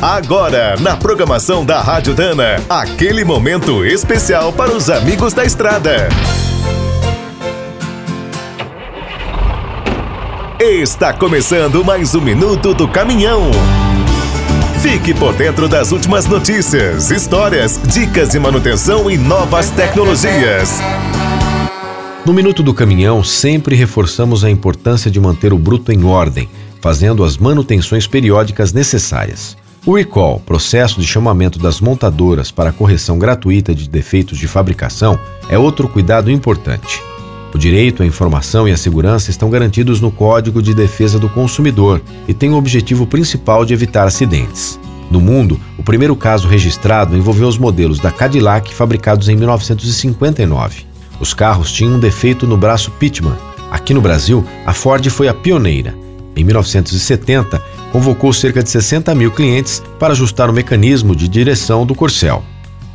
Agora, na programação da Rádio Dana, aquele momento especial para os amigos da estrada. Está começando mais um minuto do caminhão. Fique por dentro das últimas notícias, histórias, dicas de manutenção e novas tecnologias. No Minuto do Caminhão, sempre reforçamos a importância de manter o bruto em ordem, fazendo as manutenções periódicas necessárias. O recall, processo de chamamento das montadoras para correção gratuita de defeitos de fabricação, é outro cuidado importante. O direito à informação e à segurança estão garantidos no Código de Defesa do Consumidor e têm o objetivo principal de evitar acidentes. No mundo, o primeiro caso registrado envolveu os modelos da Cadillac fabricados em 1959. Os carros tinham um defeito no braço Pitman. Aqui no Brasil, a Ford foi a pioneira. Em 1970, convocou cerca de 60 mil clientes para ajustar o mecanismo de direção do corcel.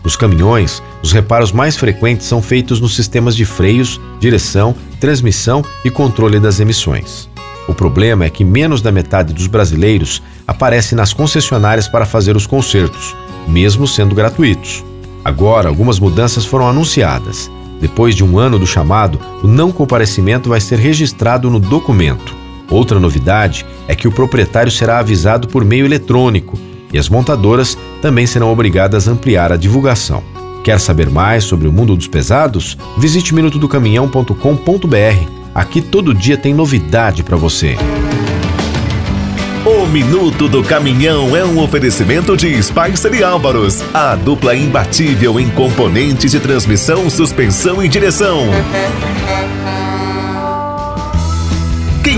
Nos caminhões, os reparos mais frequentes são feitos nos sistemas de freios, direção, transmissão e controle das emissões. O problema é que menos da metade dos brasileiros aparece nas concessionárias para fazer os consertos, mesmo sendo gratuitos. Agora, algumas mudanças foram anunciadas. Depois de um ano do chamado, o não comparecimento vai ser registrado no documento. Outra novidade é que o proprietário será avisado por meio eletrônico e as montadoras também serão obrigadas a ampliar a divulgação. Quer saber mais sobre o mundo dos pesados? Visite minutodocaminhão.com.br. Aqui todo dia tem novidade para você. O Minuto do Caminhão é um oferecimento de Spicer e Álvaros, a dupla imbatível em componentes de transmissão, suspensão e direção.